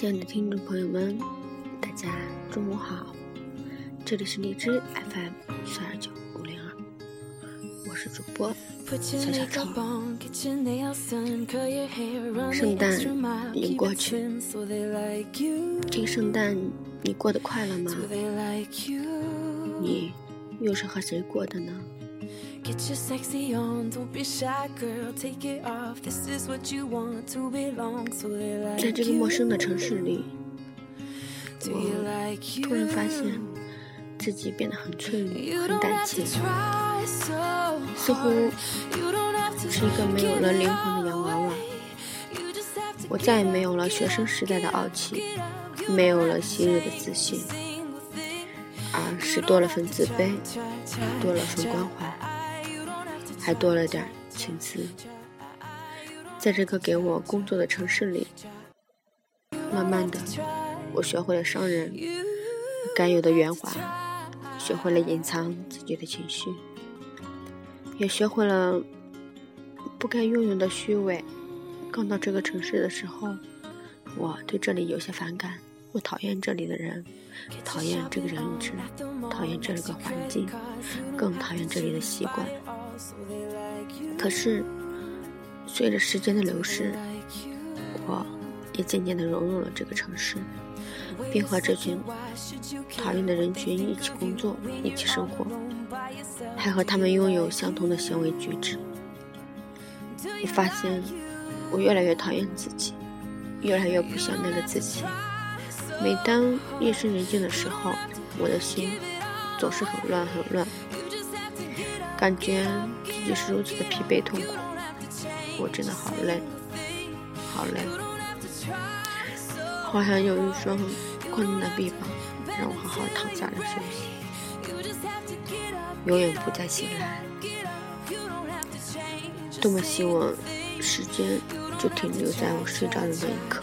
亲爱的听众朋友们，大家中午好，这里是荔枝 FM 四二九五零二，我是主播小小超。圣诞已经过去，这个圣诞你过得快乐吗？你又是和谁过的呢？在这个陌生的城市里，我突然发现自己变得很脆弱、很胆怯，似乎是一个没有了灵魂的洋娃娃。我再也没有了学生时代的傲气，没有了昔日的自信，而是多了份自卑，多了份关怀。还多了点情思，在这个给我工作的城市里，慢慢的，我学会了伤人该有的圆滑，学会了隐藏自己的情绪，也学会了不该拥有的虚伪。刚到这个城市的时候，我对这里有些反感，我讨厌这里的人，讨厌这个人质，讨厌这里个环境，更讨厌这里的习惯。可是，随着时间的流逝，我也渐渐地融入了这个城市，并和这群讨厌的人群一起工作、一起生活，还和他们拥有相同的行为举止。我发现，我越来越讨厌自己，越来越不像那个自己。每当夜深人静的时候，我的心总是很乱，很乱。感觉自己是如此的疲惫痛苦，我真的好累，好累，好像有一双宽大的臂膀，让我好好躺下来休息，永远不再醒来。多么希望时间就停留在我睡着的那一刻。